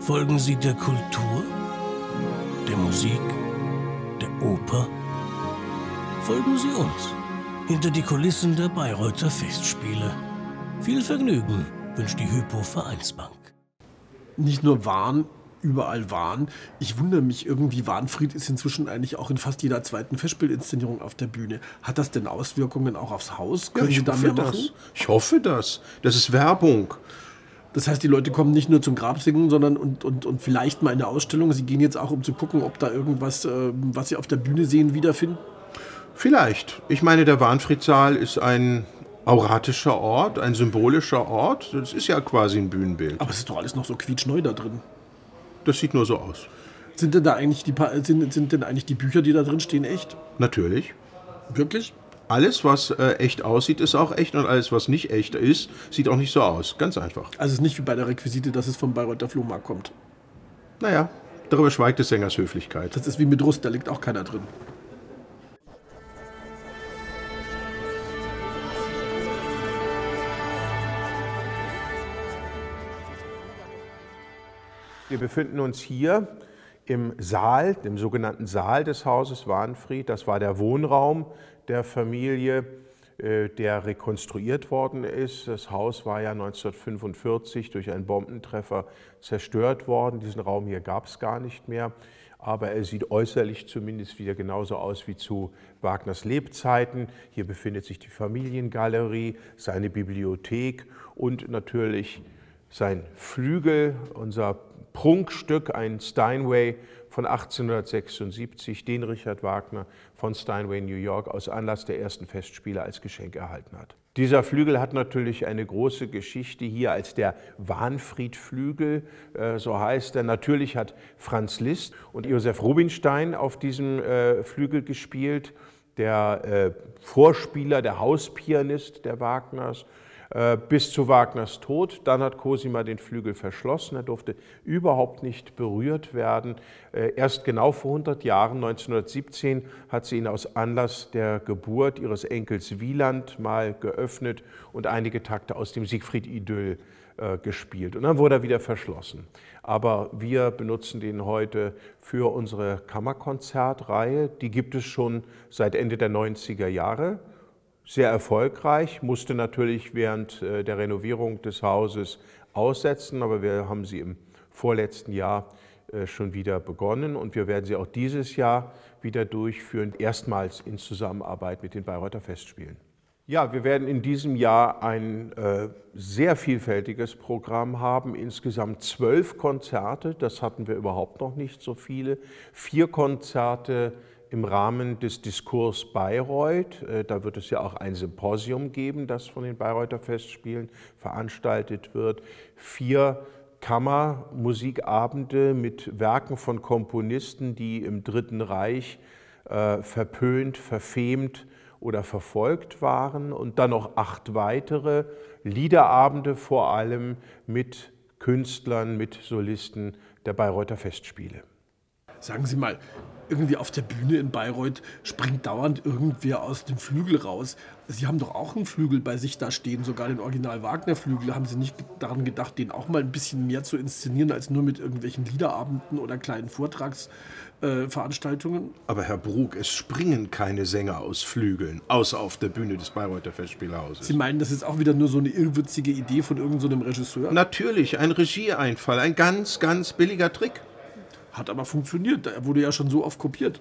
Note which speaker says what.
Speaker 1: Folgen Sie der Kultur, der Musik, der Oper? Folgen Sie uns hinter die Kulissen der Bayreuther Festspiele. Viel Vergnügen wünscht die Hypo Vereinsbank.
Speaker 2: Nicht nur Wahn, überall Wahn. Ich wundere mich irgendwie, Wahnfried ist inzwischen eigentlich auch in fast jeder zweiten Festspielinszenierung auf der Bühne. Hat das denn Auswirkungen auch aufs Haus?
Speaker 3: Ja,
Speaker 2: Können
Speaker 3: ich
Speaker 2: Sie da
Speaker 3: hoffe
Speaker 2: mehr
Speaker 3: das.
Speaker 2: machen?
Speaker 3: Ich hoffe das. Das ist Werbung.
Speaker 2: Das heißt, die Leute kommen nicht nur zum Grabsingen, sondern und, und, und vielleicht mal in eine Ausstellung. Sie gehen jetzt auch, um zu gucken, ob da irgendwas, äh, was sie auf der Bühne sehen, wiederfinden.
Speaker 3: Vielleicht. Ich meine, der Warnfriedsaal ist ein auratischer Ort, ein symbolischer Ort. Das ist ja quasi ein Bühnenbild.
Speaker 2: Aber es ist doch alles noch so quietschneu da drin.
Speaker 3: Das sieht nur so aus.
Speaker 2: Sind denn da eigentlich die, Pa- sind, sind denn eigentlich die Bücher, die da drin stehen, echt?
Speaker 3: Natürlich.
Speaker 2: Wirklich?
Speaker 3: Alles, was äh, echt aussieht, ist auch echt und alles, was nicht echt ist, sieht auch nicht so aus. Ganz einfach.
Speaker 2: Also es ist nicht wie bei der Requisite, dass es vom Bayreuther Flohmarkt kommt.
Speaker 3: Naja, darüber schweigt des Sängers Höflichkeit.
Speaker 2: Das ist wie mit Rust, da liegt auch keiner drin.
Speaker 4: Wir befinden uns hier im Saal, dem sogenannten Saal des Hauses Wahnfried. Das war der Wohnraum der Familie, äh, der rekonstruiert worden ist. Das Haus war ja 1945 durch einen Bombentreffer zerstört worden. Diesen Raum hier gab es gar nicht mehr. Aber er sieht äußerlich zumindest wieder genauso aus wie zu Wagners Lebzeiten. Hier befindet sich die Familiengalerie, seine Bibliothek und natürlich sein Flügel, unser Prunkstück, ein Steinway von 1876, den Richard Wagner von Steinway, New York, aus Anlass der ersten Festspiele als Geschenk erhalten hat. Dieser Flügel hat natürlich eine große Geschichte hier als der Wahnfriedflügel, äh, so heißt er. Natürlich hat Franz Liszt und Josef Rubinstein auf diesem äh, Flügel gespielt, der äh, Vorspieler, der Hauspianist der Wagners bis zu Wagners Tod. Dann hat Cosima den Flügel verschlossen. Er durfte überhaupt nicht berührt werden. Äh, Erst genau vor 100 Jahren, 1917, hat sie ihn aus Anlass der Geburt ihres Enkels Wieland mal geöffnet und einige Takte aus dem Siegfried-Idyll äh, gespielt. Und dann wurde er wieder verschlossen. Aber wir benutzen den heute für unsere Kammerkonzertreihe. Die gibt es schon seit Ende der 90er Jahre sehr erfolgreich, musste natürlich während äh, der Renovierung des Hauses aussetzen, aber wir haben sie im vorletzten Jahr äh, schon wieder begonnen und wir werden sie auch dieses Jahr wieder durchführen, erstmals in Zusammenarbeit mit den Bayreuther Festspielen. Ja, wir werden in diesem Jahr ein äh, sehr vielfältiges Programm haben, insgesamt zwölf Konzerte, das hatten wir überhaupt noch nicht so viele, vier Konzerte im Rahmen des Diskurs Bayreuth. Äh, Da wird es ja auch ein Symposium geben, das von den Bayreuther Festspielen veranstaltet wird. Vier Kammermusikabende mit Werken von Komponisten, die im Dritten Reich äh, verpönt, verfemt oder verfolgt waren. Und dann noch acht weitere Liederabende, vor allem mit Künstlern, mit Solisten der Bayreuther Festspiele.
Speaker 2: Sagen Sie mal, irgendwie auf der Bühne in Bayreuth springt dauernd irgendwer aus dem Flügel raus. Sie haben doch auch einen Flügel bei sich da stehen, sogar den Original-Wagner-Flügel. Haben Sie nicht daran gedacht, den auch mal ein bisschen mehr zu inszenieren, als nur mit irgendwelchen Liederabenden oder kleinen Vortragsveranstaltungen?
Speaker 3: Aber Herr Brug, es springen keine Sänger aus Flügeln, außer auf der Bühne des Bayreuther Festspielhauses.
Speaker 2: Sie meinen, das ist auch wieder nur so eine irrwitzige Idee von irgendeinem so Regisseur?
Speaker 3: Natürlich, ein Regieeinfall, ein ganz, ganz billiger Trick.
Speaker 2: Hat aber funktioniert. Er wurde ja schon so oft kopiert.